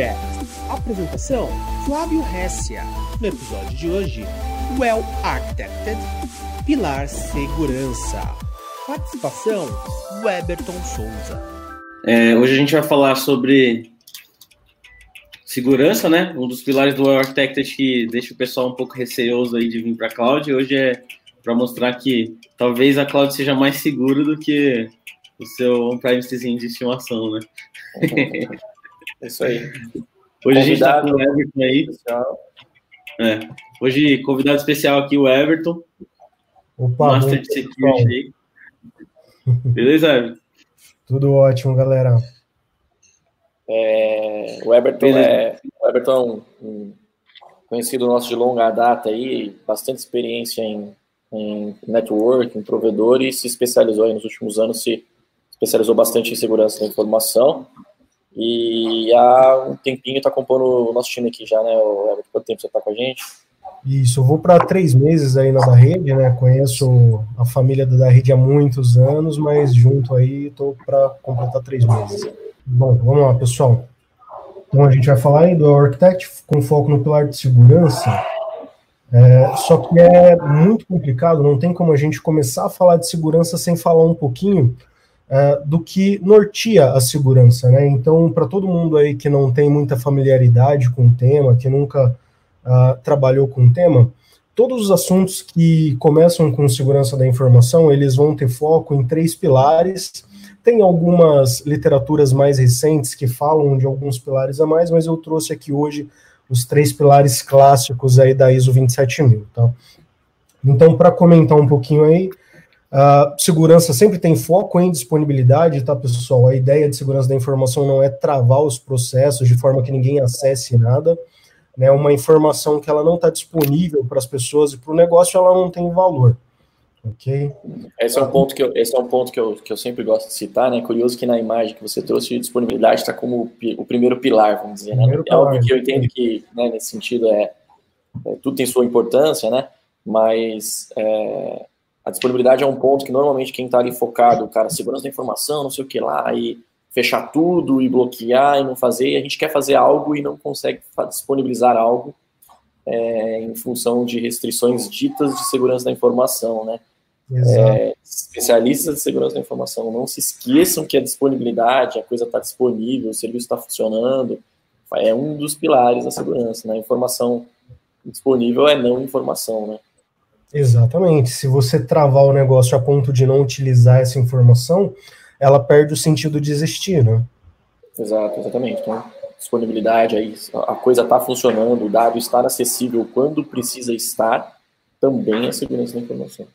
Podcast. Apresentação: Flávio Hessia. No episódio de hoje, Well Architected, Pilar Segurança. Participação: Weberton Souza. É, hoje a gente vai falar sobre segurança, né? Um dos pilares do Well Architected que deixa o pessoal um pouco receoso aí de vir para a cloud. Hoje é para mostrar que talvez a cloud seja mais segura do que o seu on-premisezinho de estimação, né? É isso aí. Hoje convidado, a gente está com o Everton aí. É. Hoje, convidado especial aqui, o Everton. Opa, Master de Security aí. Beleza, Everton? Tudo ótimo, galera. É, o Everton é, o Everton é um, um, conhecido nosso de longa data aí, bastante experiência em, em network, em provedor e se especializou aí nos últimos anos, se especializou bastante em segurança da informação. E há um tempinho está compondo o nosso time aqui já, né? O quanto tempo você está com a gente? Isso, eu vou para três meses aí na da rede, né? Conheço a família da rede há muitos anos, mas junto aí estou para completar três meses. Bom, vamos lá, pessoal. Então a gente vai falar aí do Architect com foco no pilar de segurança. É, só que é muito complicado, não tem como a gente começar a falar de segurança sem falar um pouquinho uh, do que norteia a segurança, né? Então, para todo mundo aí que não tem muita familiaridade com o tema, que nunca uh, trabalhou com o tema, todos os assuntos que começam com segurança da informação, eles vão ter foco em três pilares. Tem algumas literaturas mais recentes que falam de alguns pilares a mais, mas eu trouxe aqui hoje os três pilares clássicos aí da ISO 27000, tá? Então, para comentar um pouquinho aí, Uh, segurança sempre tem foco em disponibilidade, tá, pessoal? A ideia de segurança da informação não é travar os processos de forma que ninguém acesse nada. Né? Uma informação que ela não está disponível para as pessoas e para o negócio, ela não tem valor. Ok? Esse é um ponto que eu, esse é um ponto que eu, que eu sempre gosto de citar, né? Curioso que na imagem que você trouxe, disponibilidade está como o primeiro pilar, vamos dizer, né? É óbvio que eu entendo que, né, nesse sentido, é, é, tudo tem sua importância, né? Mas é, a disponibilidade é um ponto que normalmente quem está ali focado, cara, segurança da informação, não sei o que lá, e fechar tudo e bloquear e não fazer, e a gente quer fazer algo e não consegue disponibilizar algo é, em função de restrições ditas de segurança da informação, né? É, especialistas de segurança da informação, não se esqueçam que a disponibilidade, a coisa está disponível, o serviço está funcionando, é um dos pilares da segurança, né? Informação disponível é não informação, né? Exatamente. Se você travar o negócio a ponto de não utilizar essa informação, ela perde o sentido de existir, né? Exato, exatamente. Então, disponibilidade aí, a coisa está funcionando, o dado estar acessível quando precisa estar, também é segurança da informação.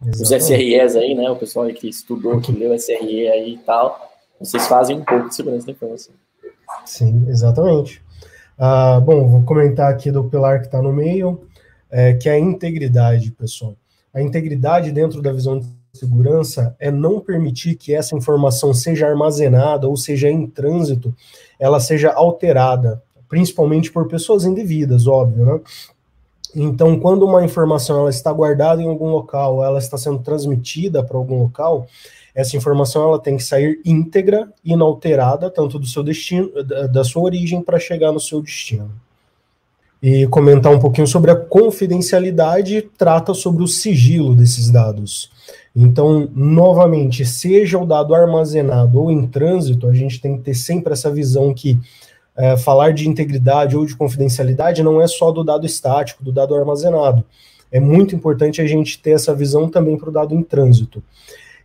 Exatamente. Os SREs aí, né? O pessoal aí que estudou, que leu SRE aí e tal, vocês fazem um pouco de segurança da informação. Sim, exatamente. Ah, bom, vou comentar aqui do pilar que está no meio é, que é a integridade, pessoal. A integridade dentro da visão de segurança é não permitir que essa informação seja armazenada ou seja em trânsito, ela seja alterada, principalmente por pessoas indevidas, óbvio, né? Então, quando uma informação ela está guardada em algum local, ela está sendo transmitida para algum local, essa informação ela tem que sair íntegra, inalterada, tanto do seu destino, da, sua origem para chegar no seu destino e comentar um pouquinho sobre a confidencialidade, trata sobre o sigilo desses dados. Então, novamente, seja o dado armazenado ou em trânsito, a gente tem que ter sempre essa visão que é, falar de integridade ou de confidencialidade não é só do dado estático, do dado armazenado. É muito importante a gente ter essa visão também para o dado em trânsito.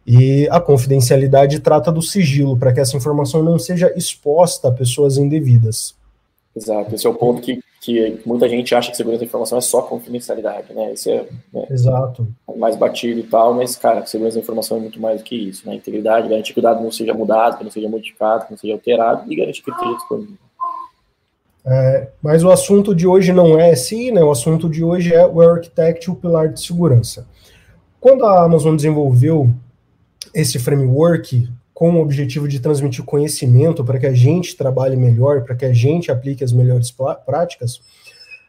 E a confidencialidade trata do sigilo, para que essa informação não seja exposta a pessoas indevidas. Exato, esse é o ponto que que muita gente acha que segurança da informação é só confidencialidade, né? Isso é né, Exato. mais batido e tal, mas, cara, segurança da informação é muito mais do que isso, né? Integridade, garantir que o dado não seja mudado, que não seja modificado, que não seja alterado e garantir que ele esteja disponível. É, mas o assunto de hoje não é esse, né? O assunto de hoje é o Architect, o pilar de segurança. Quando a Amazon desenvolveu esse framework com o objetivo de transmitir conhecimento para que a gente trabalhe melhor, para que a gente aplique as melhores práticas.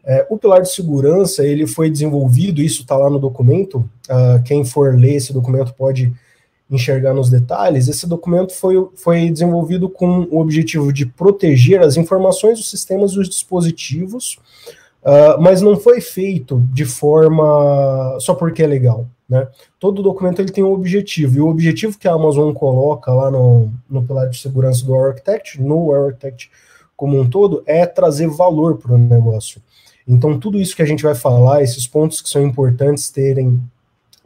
É, o pilar de segurança ele foi desenvolvido, isso está lá no documento. Uh, quem for ler esse documento pode enxergar nos detalhes, esse documento foi, foi desenvolvido com o objetivo de proteger as informações, os sistemas e os dispositivos, uh, mas não foi feito de forma só porque é legal. Né? Todo documento ele tem um objetivo, e o objetivo que a Amazon coloca lá no, no pilar de segurança do Architect, no Architect como um todo, é trazer valor para o negócio. Então, tudo isso que a gente vai falar, esses pontos que são importantes terem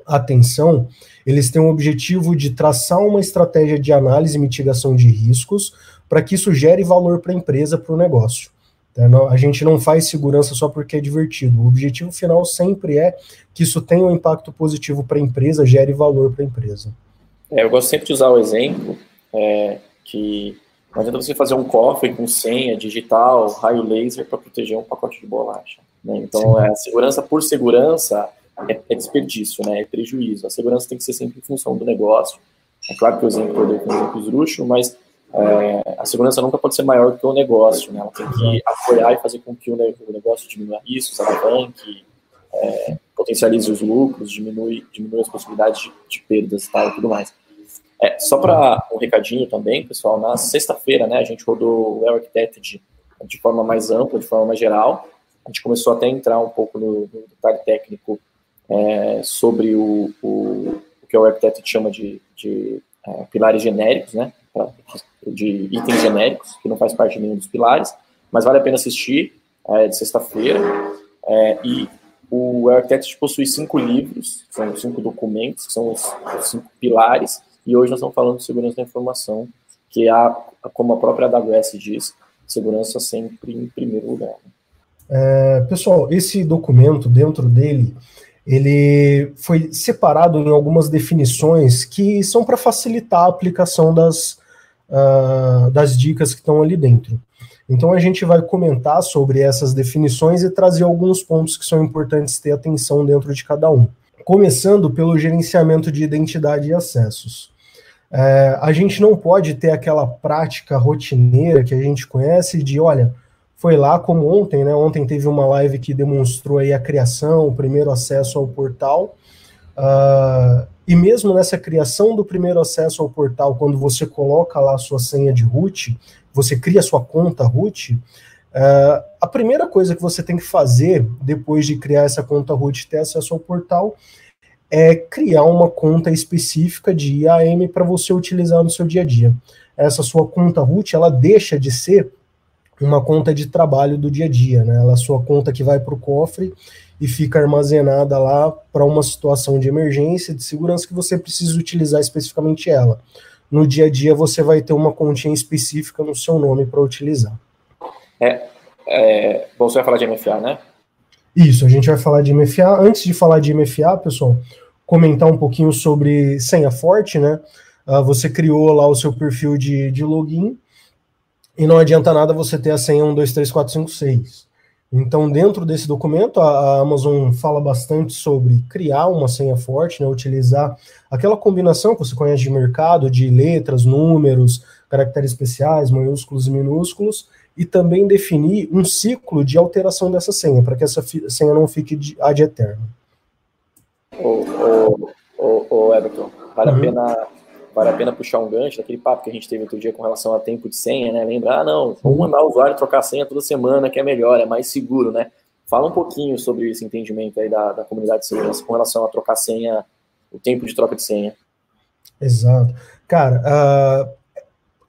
atenção, eles têm o objetivo de traçar uma estratégia de análise e mitigação de riscos para que isso gere valor para a empresa, para o negócio. Tá? A gente não faz segurança só porque é divertido. O objetivo final sempre é que isso tenha um impacto positivo para a empresa, gere valor para a empresa. É, eu gosto sempre de usar o exemplo é, que não adianta você fazer um cofre com senha digital, raio laser para proteger um pacote de bolacha. Né? Então, é, a segurança por segurança é, é, desperdício, né? é prejuízo. A segurança tem que ser sempre em função do negócio. É claro que o exemplo eu com um exemplo esdrúxulo, mas é, a segurança nunca pode ser maior do que o negócio. Né? Ela tem que apoiar e fazer com que o negócio diminua riscos, alavanque, é, potencialize os lucros, diminui, diminui as possibilidades de, de perdas e tal, e tudo mais. É, só para um recadinho também, pessoal, na sexta-feira, né, a gente rodou o Architect de, de forma mais ampla, de forma mais geral. A gente começou até a entrar um pouco no, no detalhe técnico é, sobre o, o, o, que o Architect chama de, de é, pilares genéricos, né, de itens genéricos, que não faz parte de nenhum dos pilares, mas vale a pena assistir, é, de sexta-feira. É, e o Architect possui cinco livros, são cinco documentos, são os, os cinco pilares, e hoje nós estamos falando de segurança da informação, que é, a, como a própria AWS diz, segurança sempre em primeiro lugar. É, pessoal, esse documento, dentro dele, ele foi separado em algumas definições que são para facilitar a aplicação das, uh, das dicas que estão ali dentro. Então a gente vai comentar sobre essas definições e trazer alguns pontos que são importantes ter atenção dentro de cada um. Começando pelo gerenciamento de identidade e acessos. É, a gente não pode ter aquela prática rotineira que a gente conhece de, olha, foi lá como ontem, né? Ontem teve uma live que demonstrou aí a criação, o primeiro acesso ao portal. Uh, e mesmo nessa criação do primeiro acesso ao portal, quando você coloca lá a sua senha de root, você cria sua conta root, uh, a primeira coisa que você tem que fazer depois de criar essa conta root e ter acesso ao portal é criar uma conta específica de IAM para você utilizar no seu dia a dia. Essa sua conta root, ela deixa de ser uma conta de trabalho do dia a dia, né? Ela é a sua conta que vai para o cofre e fica armazenada lá para uma situação de emergência, de segurança que você precisa utilizar especificamente ela. No dia a dia você vai ter uma continha específica no seu nome para utilizar. É, é, bom, você vai falar de MFA, né? Isso, a gente vai falar de MFA. Antes de falar de MFA, pessoal, comentar um pouquinho sobre senha forte, né? Uh, você criou lá o seu perfil de, de login e não adianta nada você ter a senha 1, 2, 3, 4, 5, 6. Então, dentro desse documento, a, Amazon fala bastante sobre criar uma senha forte, né, utilizar aquela combinação que você conhece de mercado, de letras, números, caracteres especiais, maiúsculos e minúsculos, e também definir um ciclo de alteração dessa senha, para que essa senha não fique de, ad eterno. Ô, ô, ô, ô Everton, vale uhum. a pena vale a pena puxar um gancho daquele papo que a gente teve outro dia com relação a tempo de senha, né? Lembrar, ah, não, vamos mandar o usuário trocar a senha toda semana, que é melhor, é mais seguro, né? Fala um pouquinho sobre esse entendimento aí da, da comunidade de segurança com relação a trocar senha, o tempo de troca de senha. Exato. Cara, uh,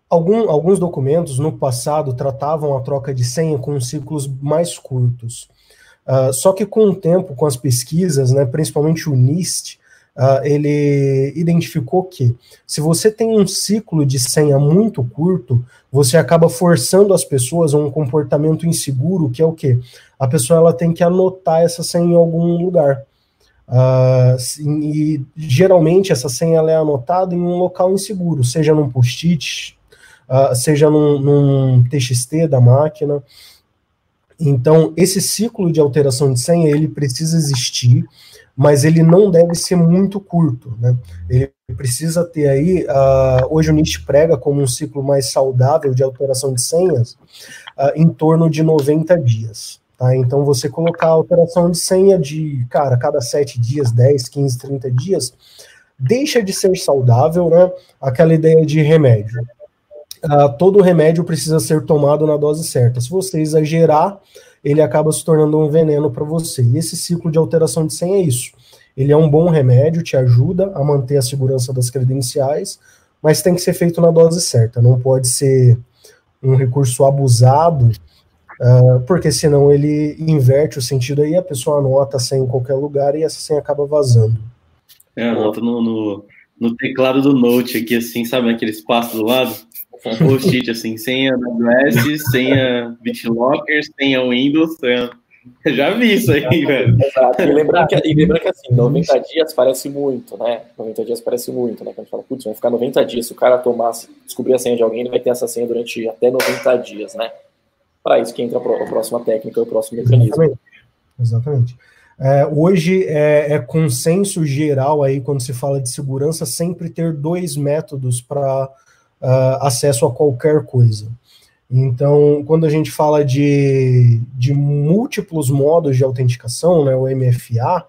algum, alguns documentos no passado tratavam a troca de senha com ciclos mais curtos. Uh, só que com o tempo, com as pesquisas, né, principalmente o NIST, uh, ele identificou que se você tem um ciclo de senha muito curto, você acaba forçando as pessoas a um comportamento inseguro, que é o quê? A pessoa ela tem que anotar essa senha em algum lugar. Uh, e geralmente essa senha ela é anotada em um local inseguro, seja num post-it, uh, seja num, num TXT da máquina. Então, esse ciclo de alteração de senha, ele precisa existir, mas ele não deve ser muito curto, né? Ele precisa ter aí, uh, hoje o Nietzsche prega como um ciclo mais saudável de alteração de senhas, uh, em torno de 90 dias, tá? Então você colocar a alteração de senha de, cara, cada 7 dias, 10, 15, 30 dias, deixa de ser saudável, né? Aquela ideia de remédio. Uh, todo remédio precisa ser tomado na dose certa. Se você exagerar, ele acaba se tornando um veneno para você. E esse ciclo de alteração de senha é isso. Ele é um bom remédio, te ajuda a manter a segurança das credenciais, mas tem que ser feito na dose certa. Não pode ser um recurso abusado, uh, porque senão ele inverte o sentido aí, a pessoa anota a senha em qualquer lugar e essa senha acaba vazando. É, anota no, no, no teclado do Note aqui, assim, sabe, aquele espaço do lado? Um post-it, assim, senha AWS, senha BitLocker, senha Windows, senha... Eu já vi isso aí, velho. Exato. E lembrando, que, e que assim, 90 dias parece muito, né? 90 dias parece muito, né? Quando a gente fala, putz, vai ficar 90 dias. Se o cara tomar, descobrir a senha de alguém, ele vai ter essa senha durante até 90 dias, né? Para isso que entra a próxima técnica, o próximo mecanismo. Exatamente. Exatamente. É, hoje é, é, consenso geral aí, quando se fala de segurança, sempre ter dois métodos para uh, acesso a qualquer coisa. Então, quando a gente fala de, de múltiplos modos de autenticação, né, o MFA,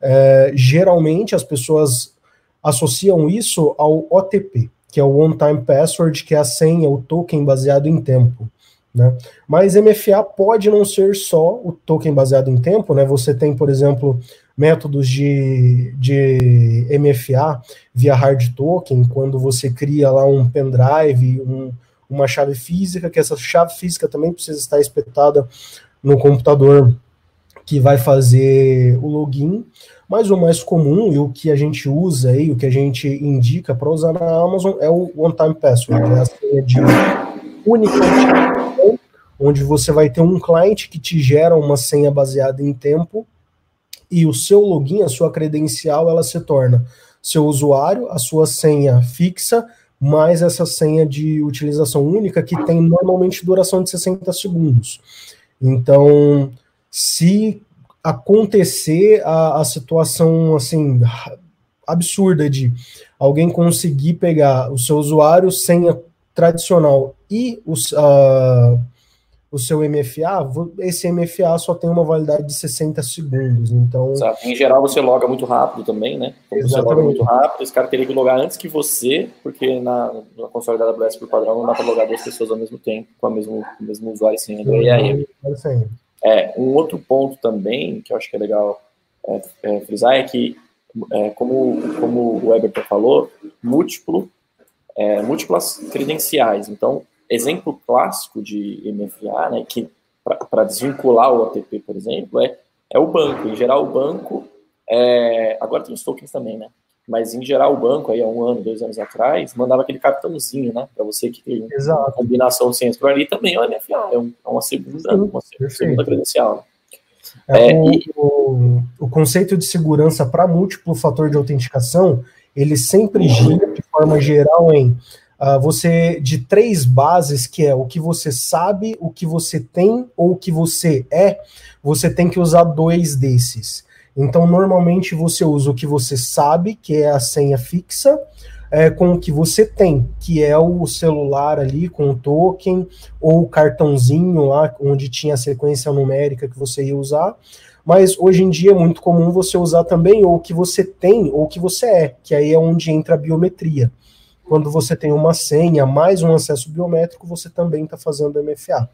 é, geralmente as pessoas associam isso ao OTP, que é o One Time Password, que é a senha, o token baseado em tempo. Né? Mas MFA pode não ser só o token baseado em tempo, né? Você tem, por exemplo, métodos de, de MFA via hard token, quando você cria lá um pendrive, um, uma chave física, que essa chave física também precisa estar espetada no computador que vai fazer o login. Mas o mais comum e o que a gente usa aí, o que a gente indica para usar na Amazon é o One Time Password, é a senha de única onde você vai ter um cliente que te gera uma senha baseada em tempo e o seu login, a sua credencial, ela se torna seu usuário, a sua senha fixa, mais essa senha de utilização única que tem normalmente duração de 60 segundos. Então, se acontecer a, a situação assim absurda de alguém conseguir pegar o seu usuário, senha tradicional e os, o seu MFA, esse MFA só tem uma validade de 60 segundos. Então, Exato. Em geral, você loga muito rápido também, né? Como você loga muito rápido, esse cara teria que logar antes que você, porque na, na console da AWS por padrão não dá para logar duas pessoas ao mesmo tempo com a mesmo, o mesmo usuário e senha do EAM. É, um outro ponto também que eu acho que é legal é, é, frisar é que, é, como, como o Weber falou, múltiplo, é, múltiplas credenciais. Então, exemplo clássico de MFA, né, que para desvincular o OTP, por exemplo, é, é o banco. Em geral, o banco, é, agora tem os tokens também, né? Mas em geral, o banco, aí há um ano, dois anos atrás, mandava aquele cartãozinho, né? Para você que tem Exato. uma combinação de senhas por ali, também é o MFA, é, um, é uma segunda, uma segunda credencial. Né? É, é, o, e... o, o, conceito de segurança para múltiplo fator de autenticação, ele sempre gira de forma geral em uh, você de três bases, que é o que você sabe, o que você tem ou o que você é, você tem que usar dois desses. Então, normalmente você usa o que você sabe, que é a senha fixa, é, com o que você tem, que é o celular ali com o token, ou o cartãozinho lá, onde tinha a sequência numérica que você ia usar. Mas hoje em dia é muito comum você usar também ou o que você tem ou o que você é, que aí é onde entra a biometria quando você tem uma senha mais um acesso biométrico, você também está fazendo MFA.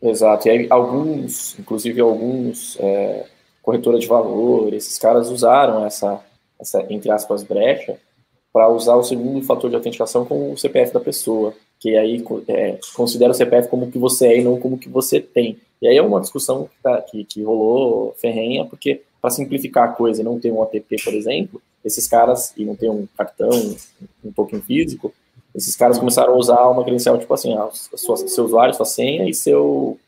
Exato. E aí alguns, inclusive alguns é, corretora de valor, esses caras usaram essa, essa entre aspas, brecha para usar o segundo fator de autenticação com o CPF da pessoa, que aí é, considera o CPF como o que você é e não como o que você tem. E aí é uma discussão que, tá, que, que rolou ferrenha, porque para simplificar a coisa e não ter um OTP, por exemplo, esses caras, e não tem um cartão, um token físico, esses caras começaram a usar uma credencial, tipo assim, a sua, seu usuário, sua senha e seu,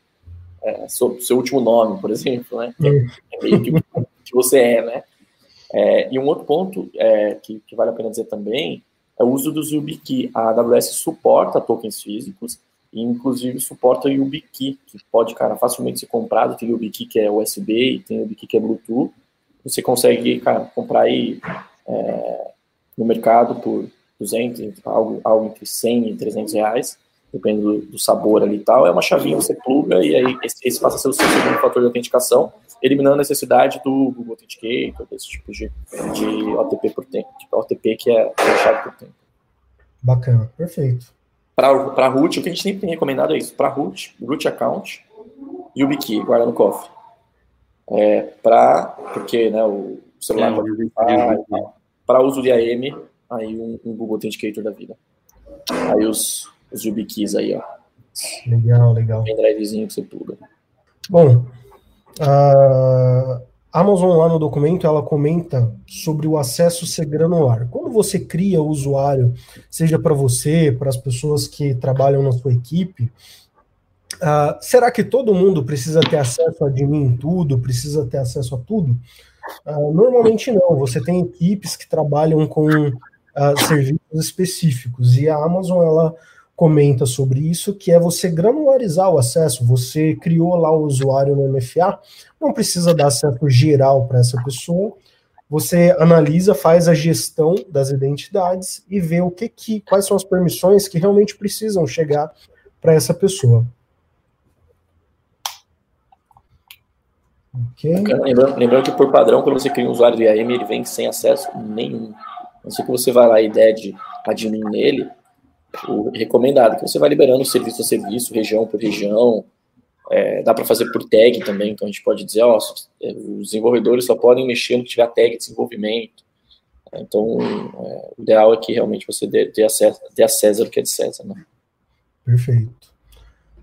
é, seu, seu, último nome, por exemplo, né? Que é, é meio que, que você é, né? É, e um outro ponto é, que, que, vale a pena dizer também é o uso do YubiKey. A AWS suporta tokens físicos e, inclusive, suporta o YubiKey, que pode, cara, facilmente ser comprado. Tem YubiKey que é USB e tem o YubiKey que é Bluetooth você consegue, cara, comprar aí é, no mercado por 200, algo, algo entre 100 e 300 reais. depende do, do, sabor ali e tal, é uma chavinha você pluga e aí esse, esse passa a ser o seu segundo fator de autenticação, eliminando a necessidade do Google Authenticator, desse tipo de, de OTP por tempo, tipo OTP que é fechado por tempo. Bacana, perfeito. Para root, o que a gente sempre tem recomendado é isso, para root, root account e o Biki, guarda no cofre. É, para, porque né, o celular é, pode para uso de AM, aí um, um, Google Authenticator da vida. Aí os, os YubiKeys aí, ó. Legal, legal. Pendrivezinho que você pluga. Bom, a Amazon lá no documento, ela comenta sobre o acesso ser granular. Quando você cria o usuário, seja para você, para as pessoas que trabalham na sua equipe, Uh, será que todo mundo precisa ter acesso a admin tudo, precisa ter acesso a tudo? Uh, normalmente não. Você tem equipes que trabalham com uh, serviços específicos e a Amazon ela comenta sobre isso, que é você granularizar o acesso. Você criou lá o usuário no MFA, não precisa dar acesso geral para essa pessoa. Você analisa, faz a gestão das identidades e vê o que, que quais são as permissões que realmente precisam chegar para essa pessoa. Okay. Lembrando, lembrando, que por padrão, quando você cria um usuário do IAM, ele vem sem acesso nenhum. Não sei que você vai lá e der de admin nele, o recomendado que você vai liberando serviço a serviço, região por região. É, dá para fazer por tag também, então a gente pode dizer, ó, é, os desenvolvedores só podem mexer no que tiver tag de desenvolvimento. Então, é, o ideal é que realmente você dê, dê, acesso, dê a César o que é de César. Né? Perfeito.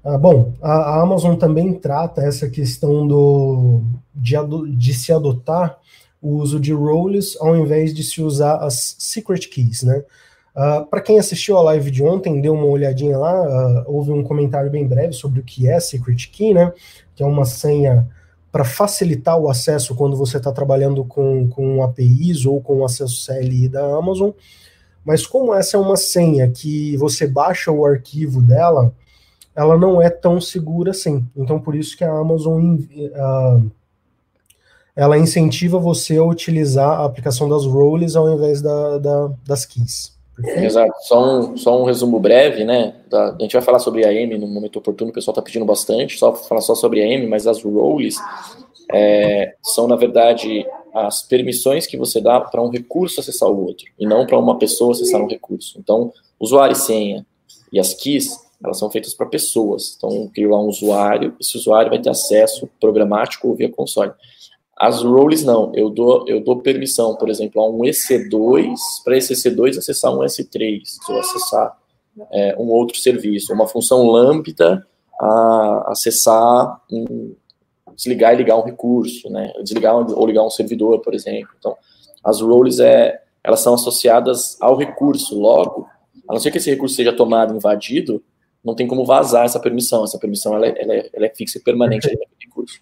Ah, bom, a, Amazon também trata essa questão do, de, de, se adotar o uso de roles ao invés de se usar as secret keys, né? Uh, ah, Para quem assistiu a live de ontem, deu uma olhadinha lá, uh, houve um comentário bem breve sobre o que é secret key, né? Que é uma senha para facilitar o acesso quando você está trabalhando com, com APIs ou com acesso CLI da Amazon. Mas como essa é uma senha que você baixa o arquivo dela, ela não é tão segura assim. Então, por isso que a Amazon uh, ela incentiva você a utilizar a aplicação das roles ao invés da, da das keys. Perfeito? Exato. Só um, só um resumo breve, né? A gente vai falar sobre a AM no momento oportuno, o pessoal está pedindo bastante, só falar só sobre a AM, mas as roles é, são, na verdade, as permissões que você dá para um recurso acessar o outro, e não para uma pessoa acessar um recurso. Então, usuário e senha e as keys elas são feitas para pessoas. Então, crio lá um usuário, esse usuário vai ter acesso programático ou via console. As roles não, eu dou, eu dou permissão, por exemplo, a um EC2, para esse EC2 acessar um S3, ou acessar é, um outro serviço, uma função lambda a acessar um, desligar e ligar um recurso, né? Desligar ou ligar um servidor, por exemplo. Então, as roles é, elas são associadas ao recurso, logo, a não ser que esse recurso seja tomado, invadido, não tem como vazar essa permissão. Essa permissão ela, é, ela é, ela é fixa e permanente naquele recurso.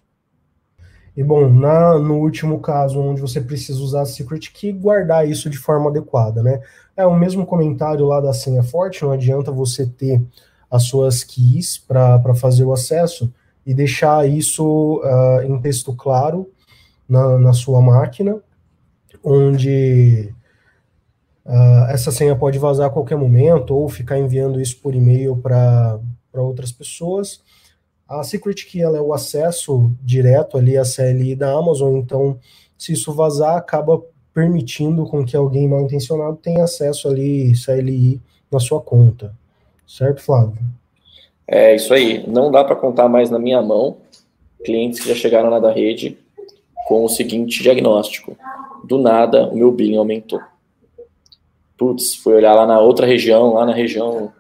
E bom, na, no último caso, onde você precisa usar a secret key, guardar isso de forma adequada, né? É o mesmo comentário lá da senha forte, não adianta você ter as suas keys para fazer o acesso e deixar isso uh, em texto claro na, na sua máquina, onde Uh, essa senha pode vazar a qualquer momento ou ficar enviando isso por e-mail para outras pessoas. A Secret Key ela é o acesso direto ali à CLI da Amazon, então se isso vazar, acaba permitindo com que alguém mal intencionado tenha acesso ali CLI na sua conta. Certo, Flávio? É isso aí. Não dá para contar mais na minha mão clientes que já chegaram na da rede com o seguinte diagnóstico: do nada o meu billing aumentou putz, fui olhar lá na outra região, lá na região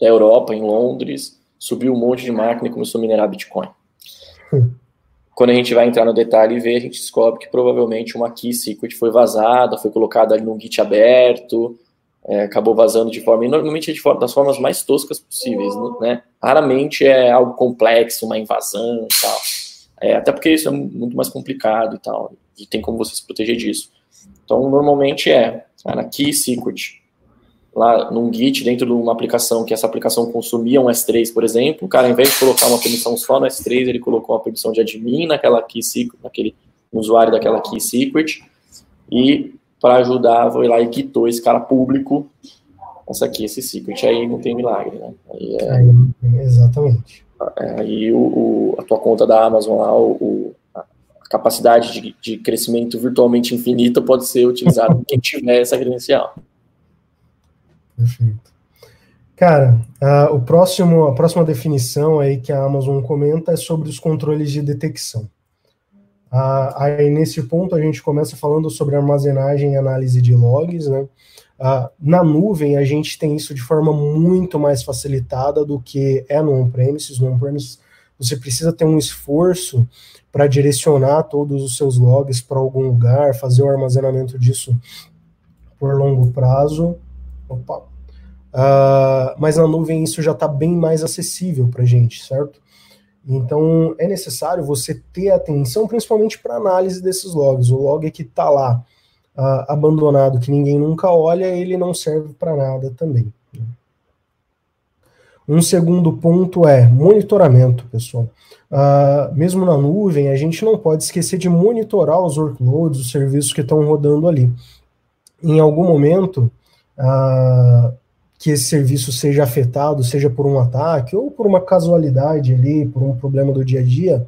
da Europa, em Londres, subiu um monte de máquina e começou a minerar Bitcoin. Hum. Quando a gente vai entrar no detalhe e ver, a gente descobre que provavelmente uma key secret foi vazada, foi colocada ali num Git aberto, é, acabou vazando de forma, e normalmente é de forma, das formas mais toscas possíveis, né? Raramente é algo complexo, uma invasão e tal. É, até porque isso é muito mais complicado e tal, e tem como você se proteger disso. Então, normalmente é na Key Secret, lá num Git, dentro de uma aplicação, que essa aplicação consumia um S3, por exemplo, o cara, ao invés de colocar uma permissão só no S3, ele colocou uma permissão de admin naquela Key Secret, naquele usuário daquela Key Secret, e para ajudar, foi lá e quitou esse cara público essa aqui, esse secret, aí não tem milagre, né? Aí, é, aí exatamente. É, aí o, o, a tua conta da Amazon lá, o, capacidade de, de crescimento virtualmente infinita pode ser utilizada quem tiver essa credencial. Perfeito. Cara, uh, o próximo, a próxima definição aí que a Amazon comenta é sobre os controles de detecção. Uh, aí nesse ponto a gente começa falando sobre armazenagem e análise de logs, né? Uh, na nuvem a gente tem isso de forma muito mais facilitada do que é no on-premises. No on-premises você precisa ter um esforço para direcionar todos os seus logs para algum lugar, fazer o armazenamento disso por longo prazo. Opa, Uh, mas na nuvem isso já está bem mais acessível para a gente, certo? Então é necessário você ter atenção, principalmente para análise desses logs. O log que está lá uh, abandonado, que ninguém nunca olha, ele não serve para nada também. Um segundo ponto é monitoramento, pessoal. Uh, mesmo na nuvem, a gente não pode esquecer de monitorar os workloads, os serviços que estão rodando ali. Em algum momento, uh, que esse serviço seja afetado, seja por um ataque ou por uma casualidade ali, por um problema do dia a dia,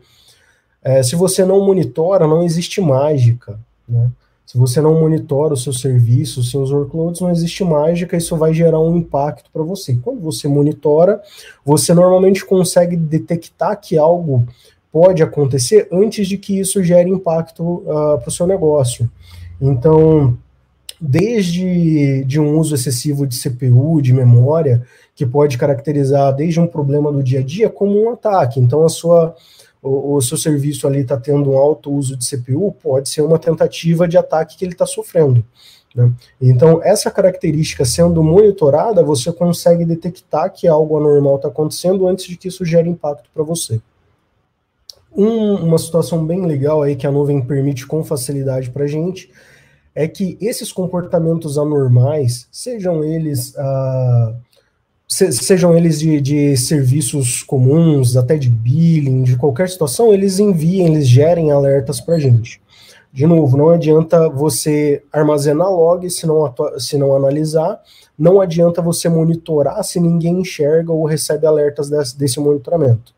é, se você não monitora, não existe mágica, né? Se você não monitora o seu serviço, os seus workloads, não existe mágica, isso vai gerar um impacto para você. Quando você monitora, você normalmente consegue detectar que algo pode acontecer antes de que isso gere impacto uh, para o seu negócio. Então, desde de um uso excessivo de CPU, de memória, que pode caracterizar desde um problema do dia a dia como um ataque. Então, a sua, o, o seu serviço ali está tendo um alto uso de CPU, pode ser uma tentativa de ataque que ele está sofrendo. Né? Então, essa característica sendo monitorada, você consegue detectar que algo anormal está acontecendo antes de que isso gere impacto para você. Um, uma situação bem legal aí que a nuvem permite com facilidade para a gente é que esses comportamentos anormais, sejam eles uh, se, sejam eles de, de, serviços comuns, até de billing, de qualquer situação, eles enviem, eles gerem alertas para a gente. De novo, não adianta você armazenar logs se não, se não analisar, não adianta você monitorar se ninguém enxerga ou recebe alertas desse, desse monitoramento.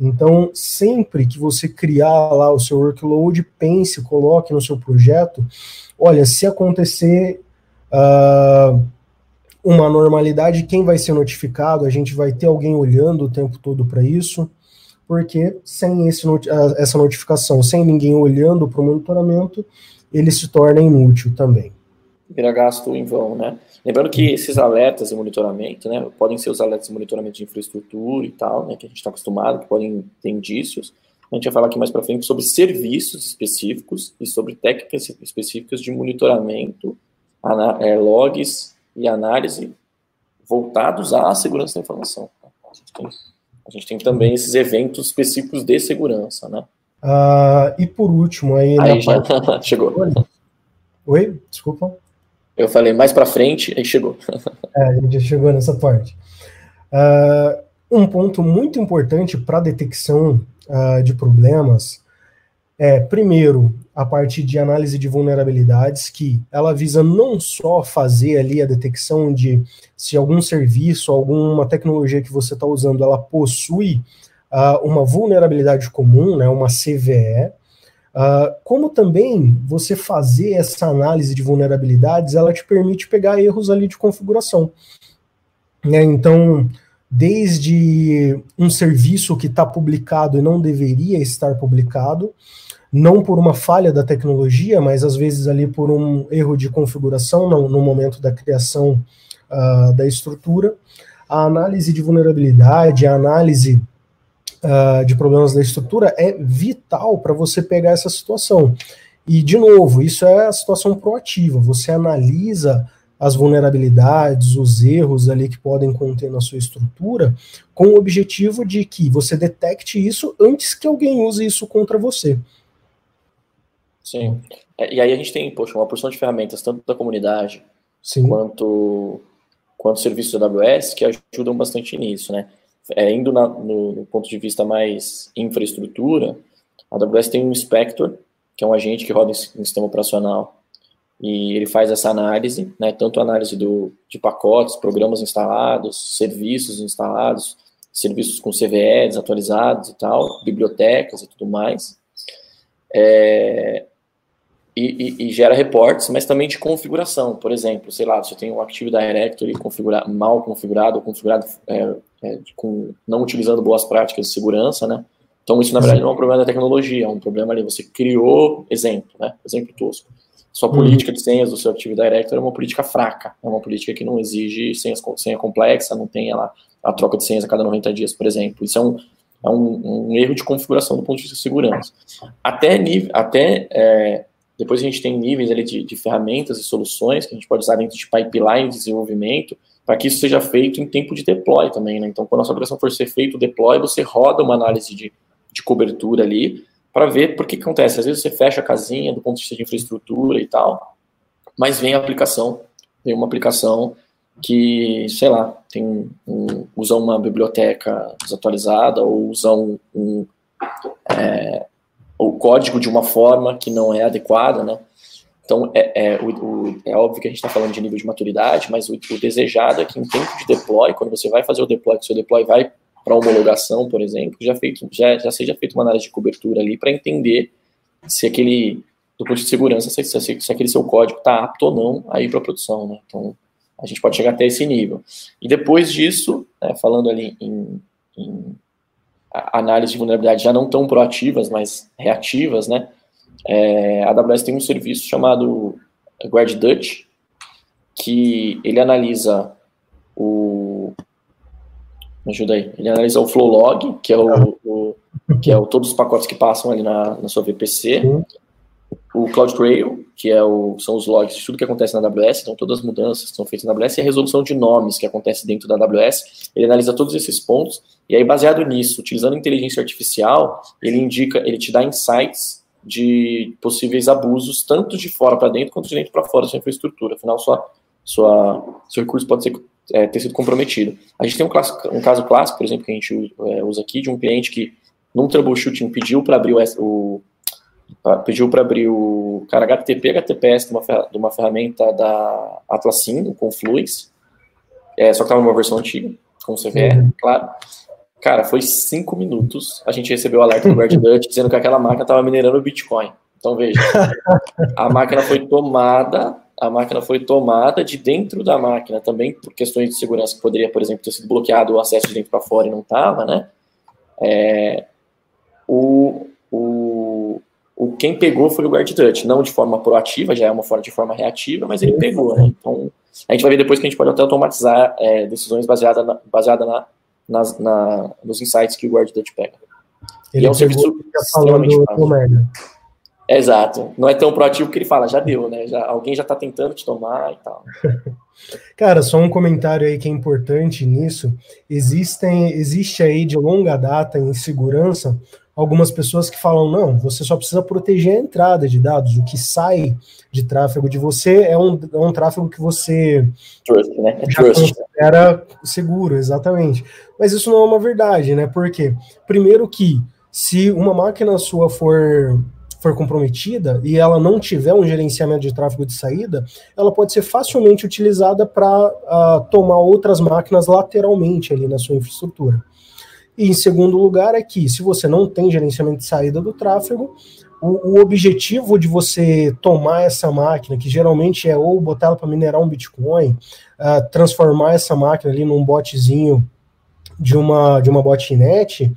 Então, sempre que você criar lá o seu workload, pense, coloque no seu projeto olha, se acontecer uh, uma normalidade, quem vai ser notificado? A gente vai ter alguém olhando o tempo todo para isso, porque sem esse, essa notificação, sem ninguém olhando para o monitoramento, ele se torna inútil também. Vira gasto em vão, né? Lembrando que esses alertas de monitoramento, né, podem ser os alertas de monitoramento de infraestrutura e tal, né, que a gente está acostumado, que podem ter indícios, a gente vai falar aqui mais para frente sobre serviços específicos e sobre técnicas específicas de monitoramento, é, logs e análise voltados à segurança da informação. A gente tem, a gente tem também esses eventos específicos de segurança, né? Uh, e por último, aí, aí já parte... chegou. Oi, desculpa. Eu falei mais para frente, aí chegou. é, a gente já chegou nessa parte. Uh, um ponto muito importante para detecção uh, de problemas é, primeiro, a parte de análise de vulnerabilidades, que ela visa não só fazer ali a detecção de se algum serviço, alguma tecnologia que você está usando, ela possui uh, uma vulnerabilidade comum, né, uma CVE, uh, como também você fazer essa análise de vulnerabilidades, ela te permite pegar erros ali de configuração. Né, então, desde um serviço que está publicado e não deveria estar publicado, não por uma falha da tecnologia, mas às vezes ali por um erro de configuração no, no momento da criação uh, da estrutura. A análise de vulnerabilidade, a análise uh, de problemas da estrutura é vital para você pegar essa situação. E, de novo, isso é a situação proativa. Você analisa as vulnerabilidades, os erros ali que podem conter na sua estrutura, com o objetivo de que você detecte isso antes que alguém use isso contra você. Sim. É, e aí a gente tem, poxa, uma porção de ferramentas, tanto da comunidade Sim. quanto quanto serviços da AWS, que ajudam bastante nisso, né? É, indo na, no, no, ponto de vista mais infraestrutura, a AWS tem um Inspector, que é um agente que roda em, em sistema operacional e ele faz essa análise, né, tanto análise do, de pacotes, programas instalados, serviços instalados, serviços com CVE desatualizados e tal, bibliotecas e tudo mais, é, e, e, e, gera reportes, mas também de configuração, por exemplo, sei lá, você tem um Active Directory configura, mal configurado, ou configurado é, é, com, não utilizando boas práticas de segurança, né, então isso na verdade não é um problema da tecnologia, é um problema ali, você criou, exemplo, né, exemplo tosco, sua política de senhas do seu Active Directory é uma política fraca, é uma política que não exige senhas, senha complexa, não tem lá a troca de senhas a cada 90 dias, por exemplo. Isso é um, é um, um erro de configuração do ponto de vista de segurança. Até, nível, até é, depois a gente tem níveis ali de, de, ferramentas e soluções que a gente pode usar dentro de pipeline de desenvolvimento para que isso seja feito em tempo de deploy também. Né? Então, quando a sua operação for ser feita o deploy, você roda uma análise de, de cobertura ali para ver por que acontece. Às vezes você fecha a casinha do ponto de vista de infraestrutura e tal, mas vem a aplicação, vem uma aplicação que, sei lá, tem um, usa uma biblioteca desatualizada ou usa um, um é, o código de uma forma que não é adequada, né? Então, é, é, o, o, é óbvio que a gente está falando de nível de maturidade, mas o, o, desejado é que em tempo de deploy, quando você vai fazer o deploy, que seu deploy vai para homologação, por exemplo, já, feito, já, já seja feita uma análise de cobertura ali para entender se aquele, do ponto de segurança, se, se, se aquele seu código está apto ou não a ir para a produção, né? Então, a gente pode chegar até esse nível. E depois disso, né, falando ali em, em análise de vulnerabilidade já não tão proativas, mas reativas, né? É, a AWS tem um serviço chamado Guard Dutch, que ele analisa o me ajuda aí. Ele analisa o flow log, que é o, o que é o, todos os pacotes que passam ali na, na sua VPC, o CloudTrail, que é o, são os logs de tudo que acontece na AWS, então todas as mudanças que são feitas na AWS, e a resolução de nomes que acontece dentro da AWS, ele analisa todos esses pontos, e aí baseado nisso, utilizando inteligência artificial, ele indica, ele te dá insights de possíveis abusos, tanto de fora para dentro, quanto de dentro para fora da sua infraestrutura, afinal, sua, sua, seu recurso pode ser é, ter sido comprometido. A gente tem um, clássico, um, caso clássico, por exemplo, que a gente é, usa aqui, de um cliente que num troubleshooting pediu para abrir o, o pediu para abrir o cara HTTP, HTTPS de uma, de uma ferramenta da Atlassian, o Confluence, é, só que estava numa versão antiga, com CVE, uhum. claro. Cara, foi cinco minutos, a gente recebeu o alerta do Guard Dutch dizendo que aquela máquina estava minerando Bitcoin. Então veja, a máquina foi tomada a máquina foi tomada de dentro da máquina também por questões de segurança que poderia, por exemplo, ter sido bloqueado o acesso de dentro para fora e não estava, né? É, o, o, o quem pegou foi o guard touch, não de forma proativa, já é uma forma de forma reativa, mas ele pegou, né? Então a gente vai ver depois que a gente pode até automatizar é, decisões baseadas na, baseada na, nas, na, nos insights que o guard touch pega. Ele e é um serviço extremamente fácil. Exato. Não é tão proativo que ele fala, já deu, né? Já, alguém já está tentando te tomar e tal. Cara, só um comentário aí que é importante nisso. Existem, existe aí de longa data em segurança algumas pessoas que falam, não, você só precisa proteger a entrada de dados, o que sai de tráfego de você é um, é um tráfego que você Trust, né? já Trust. considera seguro, exatamente. Mas isso não é uma verdade, né? Porque, primeiro que se uma máquina sua for for comprometida e ela não tiver um gerenciamento de tráfego de saída, ela pode ser facilmente utilizada para uh, ah, tomar outras máquinas lateralmente ali na sua infraestrutura. E em segundo lugar é que, se você não tem gerenciamento de saída do tráfego, o, o objetivo de você tomar essa máquina, que geralmente é ou botar ela para minerar um Bitcoin, uh, transformar essa máquina ali num botzinho de uma, de uma botnet,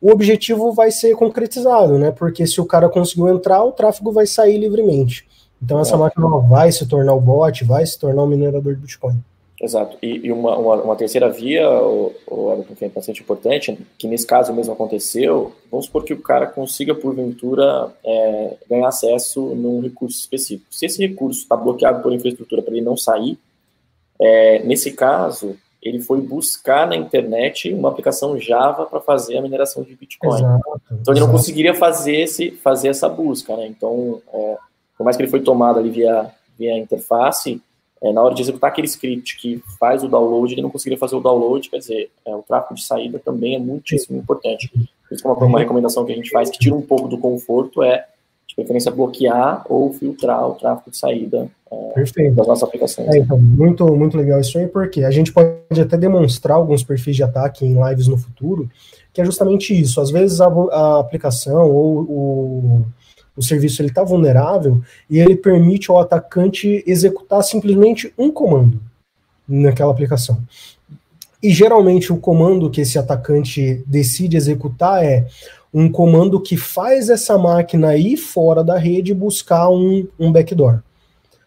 o objetivo vai ser concretizado, né? Porque se o cara conseguiu entrar, o tráfego vai sair livremente. Então essa máquina vai se tornar o bot, vai se tornar o minerador de Bitcoin. Exato. E, e uma, uma, uma, terceira via, o, que é bastante importante, que nesse caso mesmo aconteceu, vamos supor que o cara consiga, porventura, é, ganhar acesso num recurso específico. Se esse recurso está bloqueado por infraestrutura para ele não sair, é, nesse caso, ele foi buscar na internet uma aplicação Java para fazer a mineração de Bitcoin. Exato, então ele não conseguiria fazer, esse, fazer essa busca, né? Então, é, por mais que ele foi tomado ali via, via interface, é, na hora de executar aquele script que faz o download, ele não conseguiria fazer o download, quer dizer, é, o tráfego de saída também é muitíssimo importante. Por isso uma, uma recomendação que a gente faz, que tira um pouco do conforto, é de preferência bloquear ou filtrar o tráfego de saída é, das nossas aplicações. É, então, muito, muito legal isso aí, porque a gente pode até demonstrar alguns perfis de ataque em lives no futuro, que é justamente isso. Às vezes a, a aplicação ou o, o serviço ele está vulnerável e ele permite ao atacante executar simplesmente um comando naquela aplicação. E geralmente o comando que esse atacante decide executar é um comando que faz essa máquina ir fora da rede buscar um, um backdoor.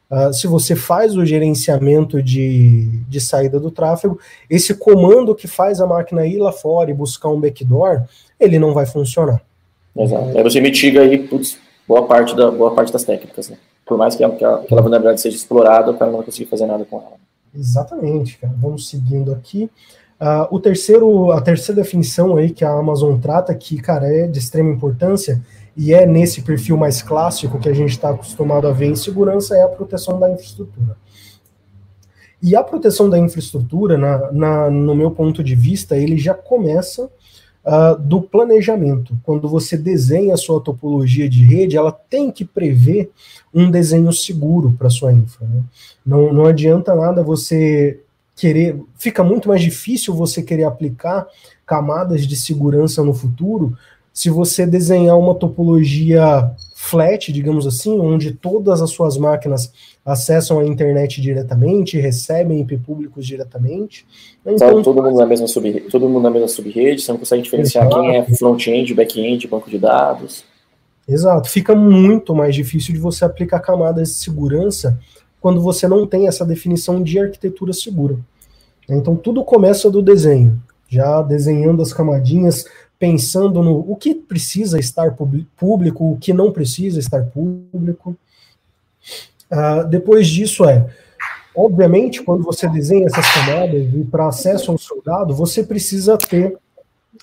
Uh, se você faz o gerenciamento de, de saída do tráfego, esse comando que faz a máquina ir lá fora e buscar um backdoor, ele não vai funcionar. Exato. Aí você mitiga aí putz, boa, parte da, boa parte das técnicas, né? Por mais que, a, que aquela vulnerabilidade seja explorada, o cara não vai conseguir fazer nada com ela. Exatamente, cara. Vamos seguindo aqui. Uh, o terceiro, a terceira definição aí que a Amazon trata, que, cara, é de extrema importância, e é nesse perfil mais clássico que a gente está acostumado a ver em segurança, é a proteção da infraestrutura. E a proteção da infraestrutura, na, na no meu ponto de vista, ele já começa uh, do planejamento. Quando você desenha a sua topologia de rede, ela tem que prever um desenho seguro para sua infra. Né? Não, não adianta nada você querer. Fica muito mais difícil você querer aplicar camadas de segurança no futuro se você desenhar uma topologia flat, digamos assim, onde todas as suas máquinas acessam a internet diretamente, recebem IP públicos diretamente. Então, todo mundo na mesma sub, todo mundo na mesma subrede, você não consegue diferenciar exato. quem é front-end, back-end, banco de dados. Exato, fica muito mais difícil de você aplicar camadas de segurança quando você não tem essa definição de arquitetura segura. Então tudo começa do desenho, já desenhando as camadinhas, pensando no o que precisa estar público, o que não precisa estar público. Uh, depois disso é, obviamente, quando você desenha essas camadas e para acesso ao seu dado, você precisa ter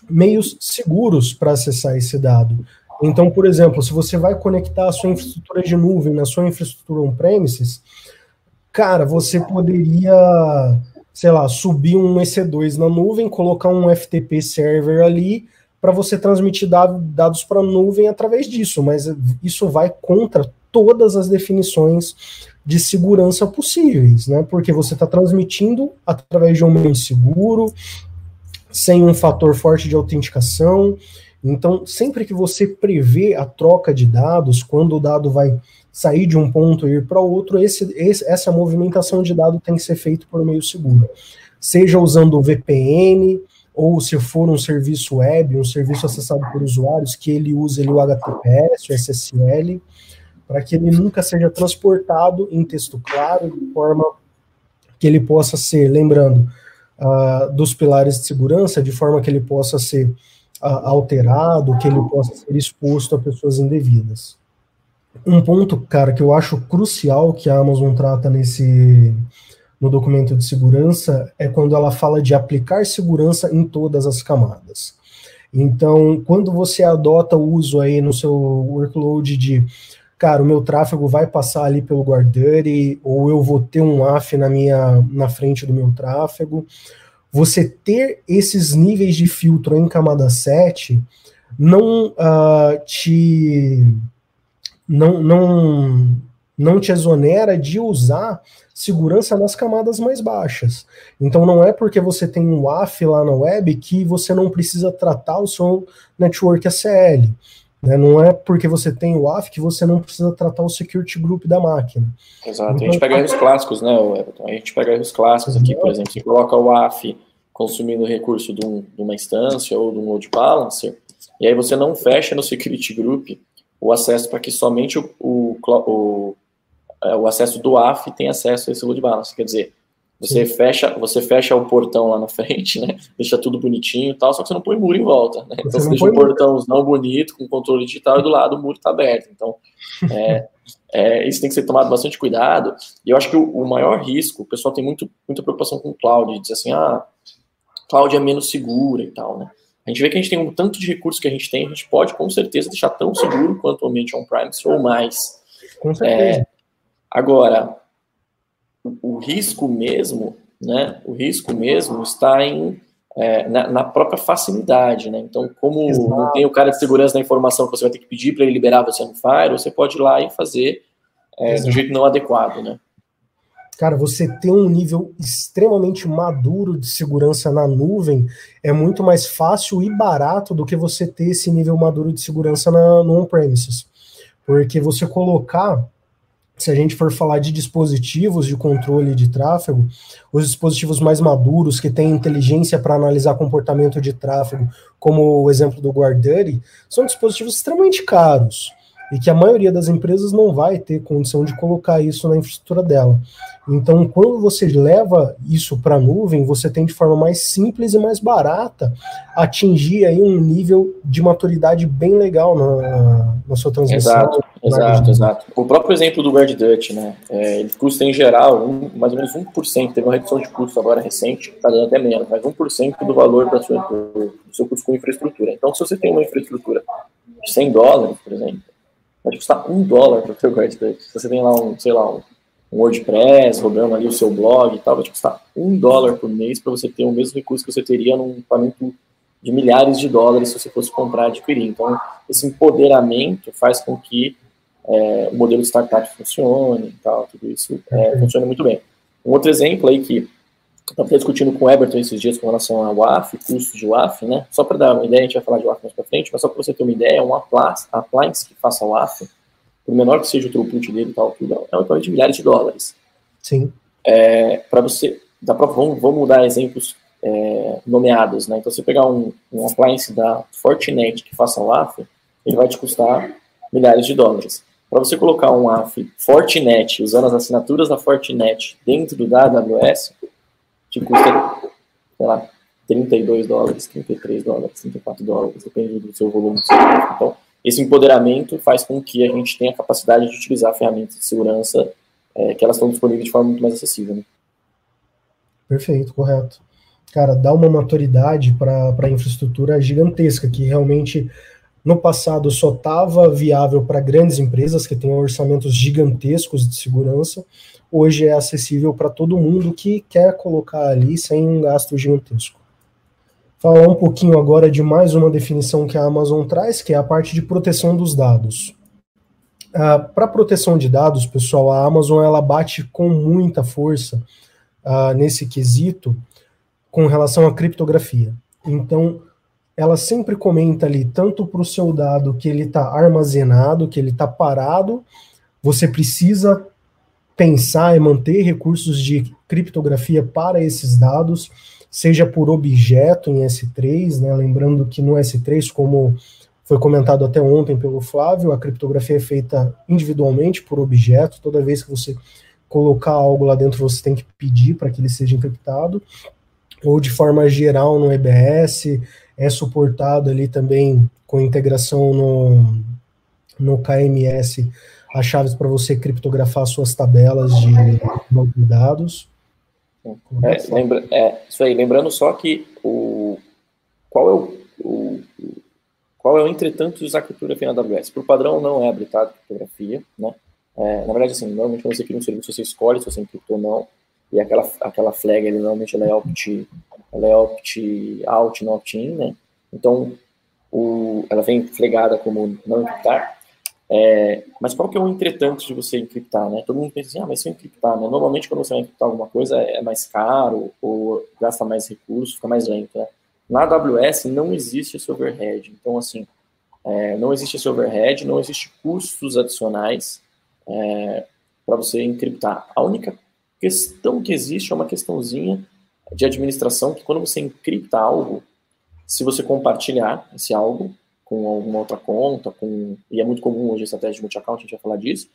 meios seguros para acessar esse dado. Então, por exemplo, se você vai conectar a sua infraestrutura de nuvem na sua infraestrutura on-premises, cara, você poderia, sei lá, subir um EC2 na nuvem, colocar um FTP server ali para você transmitir dados para a nuvem através disso, mas isso vai contra todas as definições de segurança possíveis, né? Porque você está transmitindo através de um meio seguro, sem um fator forte de autenticação. Então, sempre que você prevê a troca de dados, quando o dado vai sair de um ponto e ir para outro, esse, esse, essa movimentação de dado tem que ser feita por meio seguro. Seja usando o VPN, ou se for um serviço web, um serviço acessado por usuários, que ele use ali, o HTTPS, o SSL, para que ele nunca seja transportado em texto claro, de forma que ele possa ser, lembrando, uh, dos pilares de segurança, de forma que ele possa ser uh, alterado, que ele possa ser exposto a pessoas indevidas. Um ponto, cara, que eu acho crucial que a Amazon trata nesse no documento de segurança é quando ela fala de aplicar segurança em todas as camadas. Então, quando você adota o uso aí no seu workload de, cara, o meu tráfego vai passar ali pelo GuardDirty, ou eu vou ter um AF na minha na frente do meu tráfego, você ter esses níveis de filtro em camada 7 não uh, te não, não não te exonera de usar segurança nas camadas mais baixas. Então não é porque você tem um WAF lá na web que você não precisa tratar o seu network ACL. Né? Não é porque você tem o WAF que você não precisa tratar o security group da máquina. Exato. Então, a gente pega erros clássicos, né, Everton? A gente pega erros clássicos aqui, por exemplo, você coloca o WAF consumindo recurso de, um, de uma instância ou de um load balancer, e aí você não fecha no security group o acesso para que somente o, o, o o acesso do AF tem acesso a esse load balance. Quer dizer, você fecha, você fecha o portão lá na frente, né? Deixa tudo bonitinho e tal, só que você não põe muro em volta, né? Então você, você deixa o portãozão bonito, com controle digital, e do lado o muro está aberto. Então, é, é, isso tem que ser tomado bastante cuidado. E eu acho que o, o, maior risco, o pessoal tem muito, muita preocupação com o cloud, de dizer assim, ah, cloud é menos segura e tal, né? A gente vê que a gente tem um tanto de recursos que a gente tem, a gente pode com certeza deixar tão seguro quanto o ambiente on-premise ou mais. Com certeza. É, Agora, o, o risco mesmo, né? O risco mesmo está em é, na, na, própria facilidade, né? Então, como Exato. não tem o cara de segurança da informação que você vai ter que pedir para ele liberar você no Fire, você pode ir lá e fazer é, do jeito não adequado, né? Cara, você ter um nível extremamente maduro de segurança na nuvem é muito mais fácil e barato do que você ter esse nível maduro de segurança na, no on-premises. Porque você colocar se a gente for falar de dispositivos de controle de tráfego, os dispositivos mais maduros, que têm inteligência para analisar comportamento de tráfego, como o exemplo do GuardDuddy, são dispositivos extremamente caros e que a maioria das empresas não vai ter condição de colocar isso na infraestrutura dela. Então, quando você leva isso para a nuvem, você tem de forma mais simples e mais barata atingir aí um nível de maturidade bem legal na, na sua transmissão. Exato, exato, exato. O próprio exemplo do Guard Dutch, né? É, ele custa em geral um, mais ou menos 1%, teve uma redução de custo agora recente, está dando até menos, mas 1% do valor do, do seu custo com infraestrutura. Então, se você tem uma infraestrutura de 100 dólares, por exemplo, vai custar um dólar para o seu Guard Dutch. Se você tem lá um, sei lá, um um WordPress, rodando ali o seu blog e tal, vai te custar um dólar por mês para você ter o mesmo recurso que você teria num equipamento de milhares de dólares se você fosse comprar e adquirir. Então, esse empoderamento faz com que é, o modelo de startup funcione e tal, tudo isso é, funciona muito bem. Um outro exemplo aí que eu estava discutindo com o Everton esses dias com relação ao WAF, custo de WAF, né? Só para dar uma ideia, a gente vai falar de WAF mais para frente, mas só para você ter uma ideia, um appliance que faça WAF, por menor que seja o throughput dele e tal, tudo, é um equivalente de milhares de dólares. Sim. É, para você, dá pra, vamos, vamos dar exemplos é, nomeados, né? Então, você pegar um, um appliance da Fortinet que faça o AF, ele vai te custar milhares de dólares. Para você colocar um AF Fortinet, usando as assinaturas da Fortinet dentro da AWS, te custa, sei lá, 32 dólares, 33 dólares, 34 dólares, depende do seu volume. Então, esse empoderamento faz com que a gente tenha a capacidade de utilizar ferramentas de segurança é, que elas estão disponíveis de forma muito mais acessível. Né? Perfeito, correto. Cara, dá uma maturidade para a infraestrutura gigantesca, que realmente no passado só estava viável para grandes empresas que têm orçamentos gigantescos de segurança, hoje é acessível para todo mundo que quer colocar ali sem um gasto gigantesco falar um pouquinho agora de mais uma definição que a Amazon traz, que é a parte de proteção dos dados. Uh, Para proteção de dados, pessoal, a Amazon ela bate com muita força uh, nesse quesito com relação à criptografia. Então, ela sempre comenta ali, tanto para o seu dado que ele está armazenado, que ele está parado, você precisa pensar e manter recursos de criptografia para esses dados seja por objeto em S3, né? lembrando que no S3, como foi comentado até ontem pelo Flávio, a criptografia é feita individualmente por objeto, toda vez que você colocar algo lá dentro, você tem que pedir para que ele seja encriptado, ou de forma geral no EBS, é suportado ali também com integração no, no KMS, as chaves para você criptografar suas tabelas de banco de dados. É, lembra, é, isso aí, lembrando só que o, qual é o, o qual é o entretanto de usar criptografia na AWS? Por padrão não é habilitado criptografia, né? É, na verdade, assim, normalmente quando você cria um serviço, você escolhe se você encriptou ou não, e aquela, aquela flag, ele, normalmente ela é opt, ela é opt out, não opt in, né? Então, o, ela vem flegada como não encriptar, é, mas qual que é o entretanto de você encriptar, né? Todo mundo pensa assim, ah, mas se eu encriptar, né? Normalmente quando você vai encriptar alguma coisa é mais caro ou gasta mais recursos, fica mais lento, né? Na AWS não existe esse overhead, então assim, é, não existe esse overhead, não existe custos adicionais é, para você encriptar. A única questão que existe é uma questãozinha de administração que quando você encripta algo, se você compartilhar esse algo, com alguma outra conta, com, e é muito comum hoje a estratégia de multi-account, a gente vai falar disso,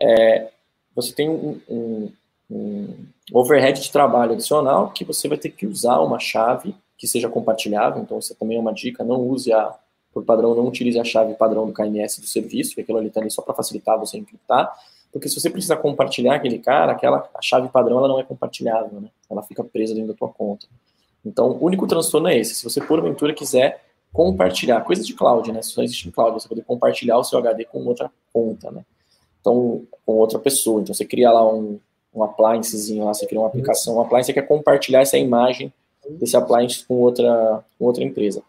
é, você tem um, um, um, overhead de trabalho adicional que você vai ter que usar uma chave que seja compartilhável, então isso também é uma dica, não use a, por padrão, não utilize a chave padrão do KMS do serviço, que aquilo ali está ali só para facilitar você encriptar, porque se você precisa compartilhar aquele cara, aquela a chave padrão ela não é compartilhável, né? Ela fica presa dentro da tua conta. Então, o único transtorno é esse. Se você porventura quiser compartilhar, coisa de cloud, né? Só existe em cloud, você poder compartilhar o seu HD com outra conta, né? Então, com outra pessoa. Então, você cria lá um, um appliancezinho lá, você cria uma aplicação, um appliance, você quer compartilhar essa imagem desse appliance com outra, com outra empresa.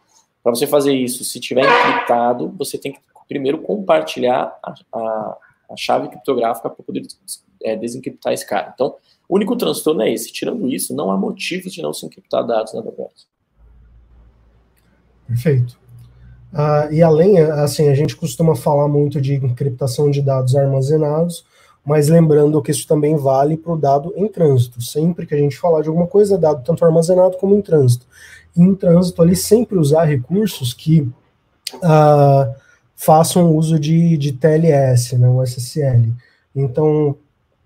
Para você fazer isso, se tiver encriptado, você tem que primeiro compartilhar a, a chave criptográfica para poder é, desencriptar esse cara. Então, o único transtorno é esse. Tirando isso, não há motivos de não se encriptar dados na AWS. Perfeito. Uh, e além, assim, a gente costuma falar muito de encriptação de dados armazenados, mas lembrando que isso também vale para o dado em trânsito. Sempre que a gente falar de alguma coisa, é dado tanto armazenado como em trânsito. E em trânsito, ali, sempre usar recursos que uh, façam uso de, de TLS, né, o SSL. Então,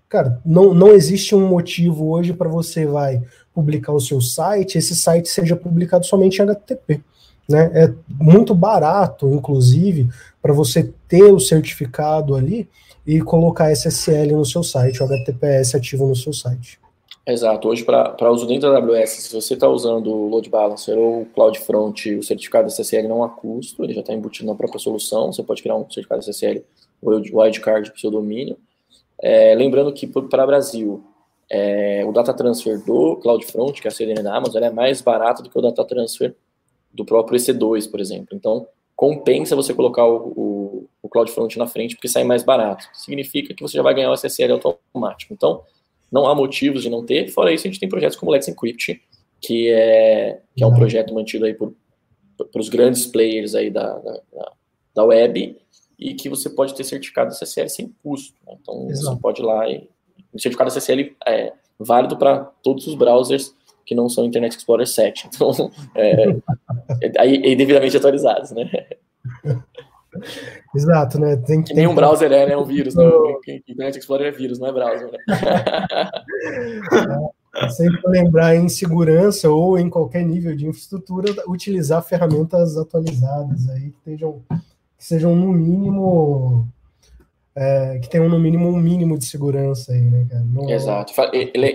cara, não, não existe um motivo hoje para você vai publicar o seu site, esse site seja publicado somente em HTTP. Né? É muito barato, inclusive, para você ter o certificado ali e colocar SSL no seu site, o HTTPS ativo no seu site. Exato. Hoje, para uso dentro da AWS, se você está usando o Load Balancer ou o CloudFront, o certificado SSL não há custo, ele já está embutido na própria solução. Você pode criar um certificado SSL ou wildcard para o seu domínio. É, lembrando que para Brasil, é, o data transfer do CloudFront, que é a CDN da Amazon, é mais barato do que o data transfer do próprio EC2, por exemplo. Então, compensa você colocar o, o, o CloudFront na frente, porque sai mais barato. Significa que você já vai ganhar o SSL automático. Então, não há motivos de não ter. Fora isso, a gente tem projetos como Let's Encrypt, que é, que é um projeto mantido aí por, por os grandes players aí da, da, da, web e que você pode ter certificado SSL sem custo. Né? Então, Exato. você pode ir lá e... O certificado SSL é válido para todos os browsers que não são Internet Explorer 7. Então, é, é, aí, é devidamente atualizados, né? Exato, né? Tem que, Nenhum browser é, né? Um vírus. Né? Internet Explorer é vírus, não é browser. Né? É, sempre lembrar em segurança ou em qualquer nível de infraestrutura, utilizar ferramentas atualizadas aí que, estejam, que sejam no mínimo é, que tenham no mínimo um mínimo de segurança aí, né, cara? Não... Exato.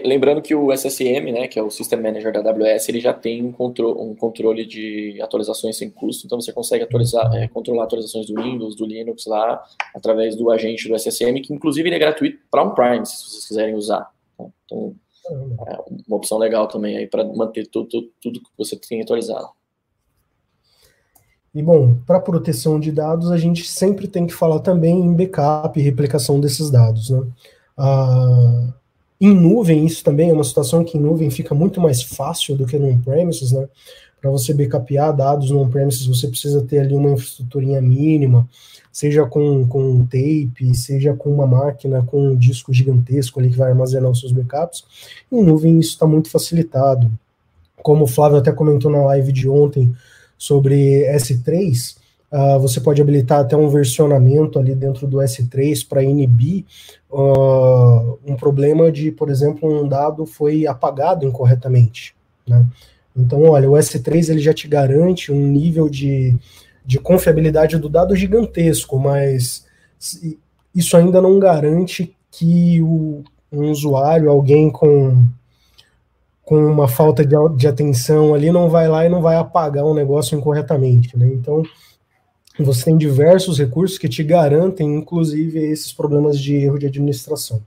Lembrando que o SSM, né, que é o System Manager da AWS, ele já tem um, contro um controle de atualizações sem custo, então você consegue atualizar, é, controlar atualizações do Windows, do Linux lá, através do agente do SSM, que inclusive ele é gratuito para on-prime, se vocês quiserem usar. Tá? Então, é uma opção legal também aí para manter tudo, tudo, tudo que você tem atualizado. E bom, para proteção de dados, a gente sempre tem que falar também em backup e replicação desses dados. Né? Ah, em nuvem, isso também é uma situação que em nuvem fica muito mais fácil do que no on-premises, né? Para você backupear dados no on-premises, você precisa ter ali uma infraestruturinha mínima, seja com, com tape, seja com uma máquina com um disco gigantesco ali que vai armazenar os seus backups. Em nuvem, isso está muito facilitado. Como o Flávio até comentou na live de ontem, sobre S3, uh, ah, você pode habilitar até um versionamento ali dentro do S3 para inibir uh, um problema de, por exemplo, um dado foi apagado incorretamente. Né? Então, olha, o S3 ele já te garante um nível de, de confiabilidade do dado gigantesco, mas isso ainda não garante que o, um usuário, alguém com com uma falta de, de atenção ali, não vai lá e não vai apagar um negócio incorretamente, né? Então, você tem diversos recursos que te garantem, inclusive, esses problemas de erro de administração.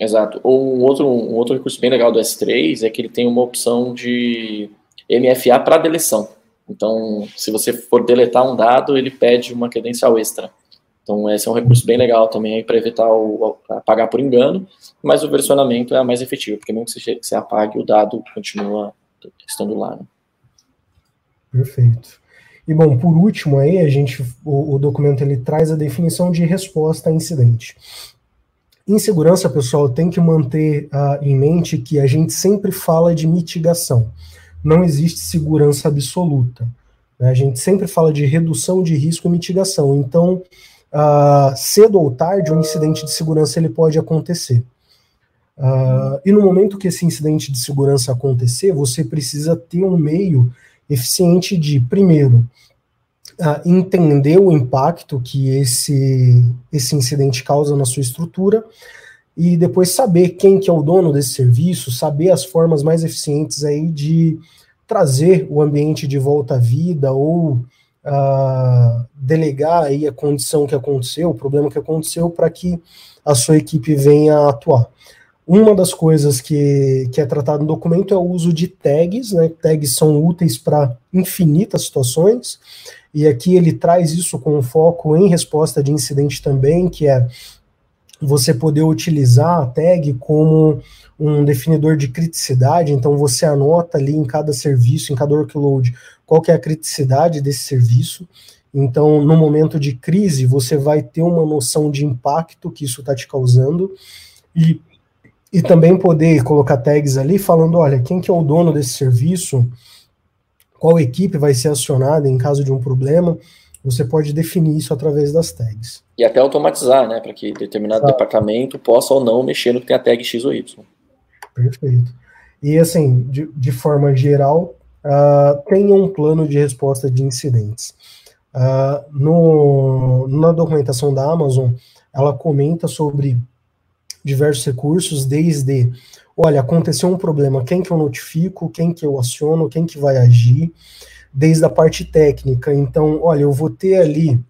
Exato. Um outro, um outro recurso bem legal do S3 é que ele tem uma opção de MFA para deleção. Então, se você for deletar um dado, ele pede uma credencial extra. Então, esse é um recurso bem legal também para evitar o, apagar por engano, mas o versionamento é a mais efetiva, porque mesmo que você, você apague, o dado continua estando lá. Né? Perfeito. E bom, por último aí, a gente, o, o documento ele traz a definição de resposta a incidente. Em segurança, pessoal, tem que manter uh, em mente que a gente sempre fala de mitigação. Não existe segurança absoluta. Né? A gente sempre fala de redução de risco e mitigação. Então, uh, cedo ou tarde, um incidente de segurança ele pode acontecer. Uh, e no momento que esse incidente de segurança acontecer, você precisa ter um meio eficiente de, primeiro, uh, entender o impacto que esse, esse incidente causa na sua estrutura e depois saber quem que é o dono desse serviço, saber as formas mais eficientes aí de trazer o ambiente de volta à vida ou uh, delegar aí a condição que aconteceu, o problema que aconteceu, para que a sua equipe venha a atuar. uma das coisas que, que é tratado no documento é o uso de tags, né? Tags são úteis para infinitas situações, e aqui ele traz isso com foco em resposta de incidente também, que é você poder utilizar a tag como um definidor de criticidade, então você anota ali em cada serviço, em cada workload, qual que é a criticidade desse serviço. Então, no momento de crise, você vai ter uma noção de impacto que isso está te causando e, e também poder colocar tags ali falando, olha, quem que é o dono desse serviço, qual equipe vai ser acionada em caso de um problema, você pode definir isso através das tags. E até automatizar, né, para que determinado Exato. departamento possa ou não mexer no que tem a tag X ou Y. Perfeito. E assim, de, de forma geral, uh, um plano de resposta de incidentes. Uh, no, na documentação da Amazon, ela comenta sobre diversos recursos, desde, olha, aconteceu um problema, quem que eu notifico, quem que eu aciono, quem que vai agir, desde a parte técnica. Então, olha, eu vou ter ali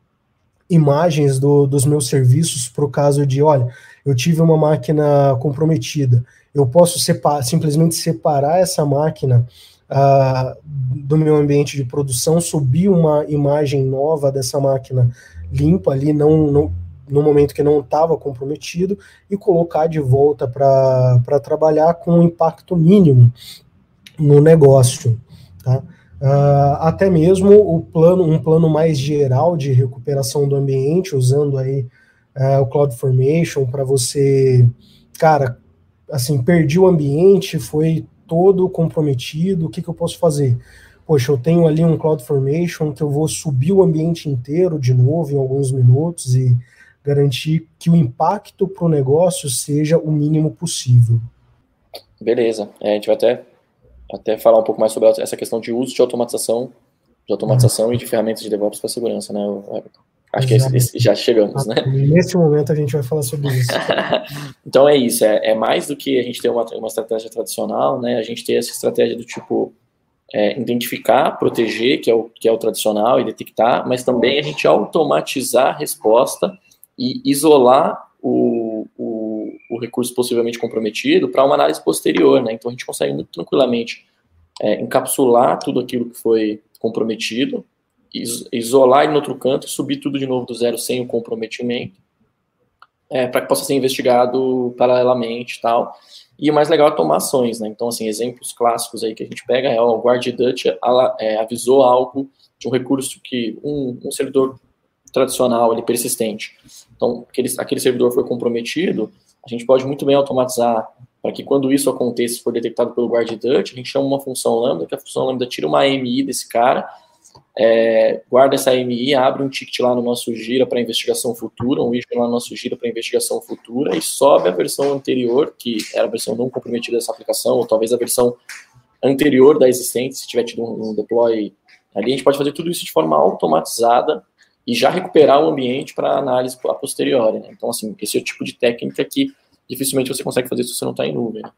imagens do, dos meus serviços para o caso de, olha, eu tive uma máquina comprometida, eu posso simplesmente separar essa máquina uh, do meu ambiente de produção, subir uma imagem nova dessa máquina limpa ali, não, não no momento que não estava comprometido, e colocar de volta para trabalhar com um impacto mínimo no negócio. Tá? Uh, até mesmo o plano, um plano mais geral de recuperação do ambiente, usando aí uh, o CloudFormation para você, cara, assim, perdi o ambiente, foi todo comprometido, o que, que eu posso fazer? Poxa, eu tenho ali um CloudFormation que eu vou subir o ambiente inteiro de novo em alguns minutos e garantir que o impacto para o negócio seja o mínimo possível. Beleza, é, a gente vai até, até falar um pouco mais sobre essa questão de uso de automatização, de automatização uhum. e de ferramentas de DevOps para segurança, né, Everton? Acho que esse, já chegamos, né? Nesse momento a gente vai falar sobre isso. então é isso, é, é, mais do que a gente ter uma, uma estratégia tradicional, né? A gente ter essa estratégia do tipo é, identificar, proteger, que é, o, que é o tradicional, e detectar, mas também a gente automatizar a resposta e isolar o, o, o recurso possivelmente comprometido para uma análise posterior, né? Então a gente consegue muito tranquilamente é, encapsular tudo aquilo que foi comprometido, isolar ele no outro canto e subir tudo de novo do zero sem o comprometimento, é, para que possa ser investigado paralelamente e tal. E o mais legal é tomar ações, né? Então, assim, exemplos clássicos aí que a gente pega é o Guard Dutch é, avisou algo de um recurso que um, um servidor tradicional, ele persistente. Então, aquele, aquele servidor foi comprometido, a gente pode muito bem automatizar para que quando isso aconteça, for detectado pelo Guard Dutch, a gente chama uma função lambda, que a função lambda tira uma AMI desse cara é, guarda essa AMI, abre um ticket lá no nosso Gira para investigação futura, um issue lá no nosso Gira para investigação futura e sobe a versão anterior, que era a versão não comprometida dessa aplicação, ou talvez a versão anterior da existente, se tiver tido um, um deploy ali, a gente pode fazer tudo isso de forma automatizada e já recuperar o ambiente para análise a posteriori. Né? Então, assim, esse é o tipo de técnica que dificilmente você consegue fazer se você não está em nuvem. Né?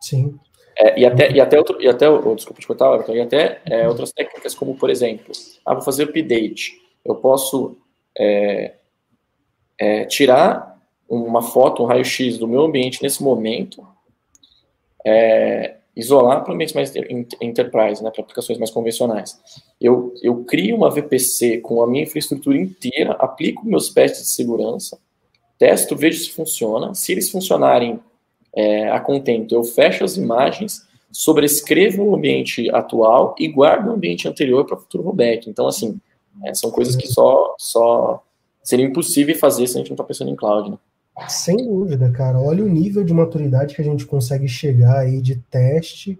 Sim. É, e até, e até, outro, e até oh, desculpa te cortar, Everton, e até é, outras técnicas, como por exemplo, ah, vou fazer update. Eu posso é, é tirar uma foto, um raio-x do meu ambiente nesse momento, é, isolar para ambientes mais enterprise, né, para aplicações mais convencionais. Eu, eu crio uma VPC com a minha infraestrutura inteira, aplico meus testes de segurança, testo, vejo se funciona. Se eles funcionarem é, a contento. Eu fecho as imagens, sobrescrevo o ambiente atual e guardo o ambiente anterior para o futuro rollback. Então, assim, é, são coisas que só, só seria impossível fazer se a gente não está pensando em cloud, né? Sem dúvida, cara. Olha o nível de maturidade que a gente consegue chegar aí de teste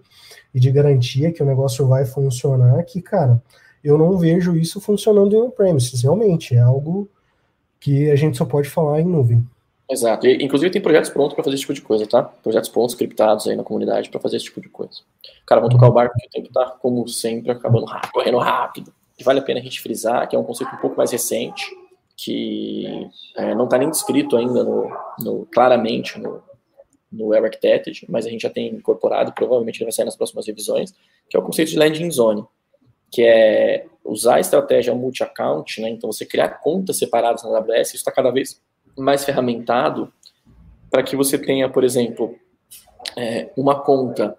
e de garantia que o negócio vai funcionar, que, cara, eu não vejo isso funcionando em on-premises, realmente. É algo que a gente só pode falar em nuvem. Exato. E, inclusive tem projetos prontos para fazer esse tipo de coisa, tá? Projetos prontos, criptados aí na comunidade para fazer esse tipo de coisa. Cara, vamos tocar o barco, porque o tempo tá, como sempre, acabando rápido, correndo rápido. E vale a pena a gente frisar que é um conceito um pouco mais recente, que é, não está nem descrito ainda no, no, claramente no, no Architected, mas a gente já tem incorporado, provavelmente ele vai sair nas próximas revisões, que é o conceito de landing zone, que é usar a estratégia multi-account, né? Então você criar contas separadas na AWS, isso está cada vez mais ferramentado para que você tenha, por exemplo, é, uma conta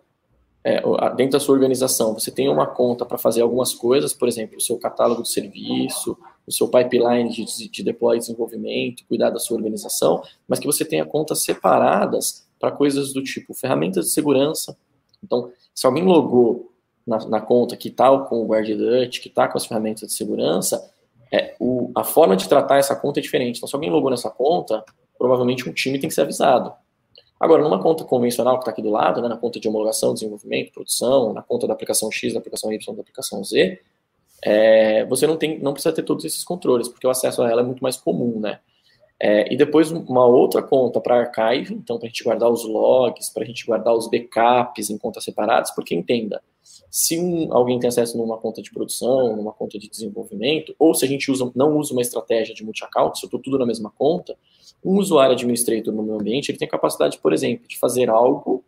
é, dentro da sua organização, você tenha uma conta para fazer algumas coisas, por exemplo, o seu catálogo de serviço, o seu pipeline de, de deploy e desenvolvimento, cuidar da sua organização, mas que você tenha contas separadas para coisas do tipo ferramentas de segurança. Então, se alguém logou na, na conta que está com o GuardDut, que está com as ferramentas de segurança, é, o, a forma de tratar essa conta é diferente. Então, se alguém logou nessa conta, provavelmente um time tem que ser avisado. Agora, numa conta convencional que está aqui do lado, né, na conta de homologação, desenvolvimento, produção, na conta da aplicação X, da aplicação Y, da aplicação Z, é, você não, tem, não precisa ter todos esses controles, porque o acesso a ela é muito mais comum, né? É, e depois uma outra conta para archive, então para a gente guardar os logs, para a gente guardar os backups em contas separadas, porque entenda, se um, alguém tem acesso numa conta de produção, numa conta de desenvolvimento, ou se a gente usa, não usa uma estratégia de multi-account, se eu estou tudo na mesma conta, um usuário administrator no meu ambiente, ele tem capacidade, por exemplo, de fazer algo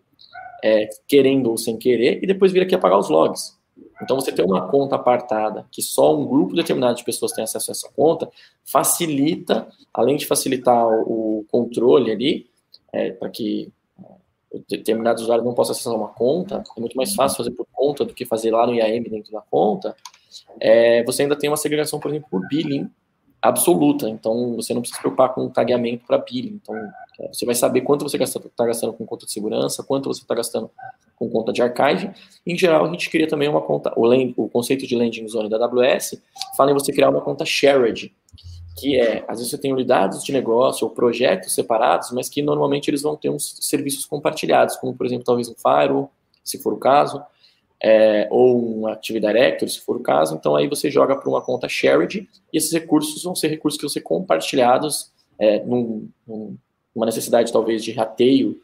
é, querendo ou sem querer, e depois vir aqui apagar os logs. Então, você ter uma conta apartada, que só um grupo determinado de pessoas tem acesso a essa conta, facilita, além de facilitar o controle ali, é, para que é, determinados usuários não possam acessar uma conta, é muito mais fácil fazer por conta do que fazer lá no IAM dentro da conta, é, você ainda tem uma segregação, por exemplo, por billing absoluta. Então, você não precisa se preocupar com tagueamento para billing. Então, é, você vai saber quanto você está gastando com conta de segurança, quanto você está gastando com conta de archive. Em geral, a gente cria também uma conta, o, land, o conceito de landing zone da AWS fala em você criar uma conta shared, que é, às vezes você tem unidades de negócio ou projetos separados, mas que normalmente eles vão ter uns serviços compartilhados, como, por exemplo, talvez um firewall, se for o caso, é, ou um Active Directory, se for o caso. Então, aí você joga para uma conta shared e esses recursos vão ser recursos que vão ser compartilhados é, num, numa necessidade, talvez, de rateio.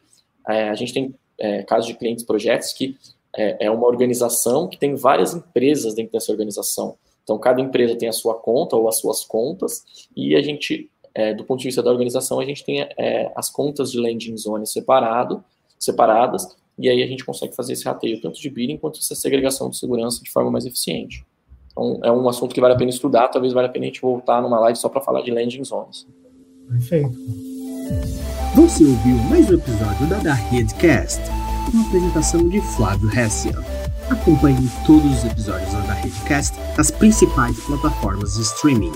É, a gente tem é, casos de clientes, projetos que é, é uma organização que tem várias empresas dentro dessa organização. Então, cada empresa tem a sua conta ou as suas contas e a gente, é, do ponto de vista da organização, a gente tem é, as contas de landing zone separado, separadas e aí a gente consegue fazer esse rateio tanto de billing quanto essa segregação de segurança de forma mais eficiente. Então, é um assunto que vale a pena estudar, talvez valha a pena a gente voltar numa live só para falar de landing zones. Perfeito. Você ouviu mais um episódio da Da Redcast, com a apresentação de Flávio Hessia. Acompanhe todos os episódios da Redcast nas principais plataformas de streaming.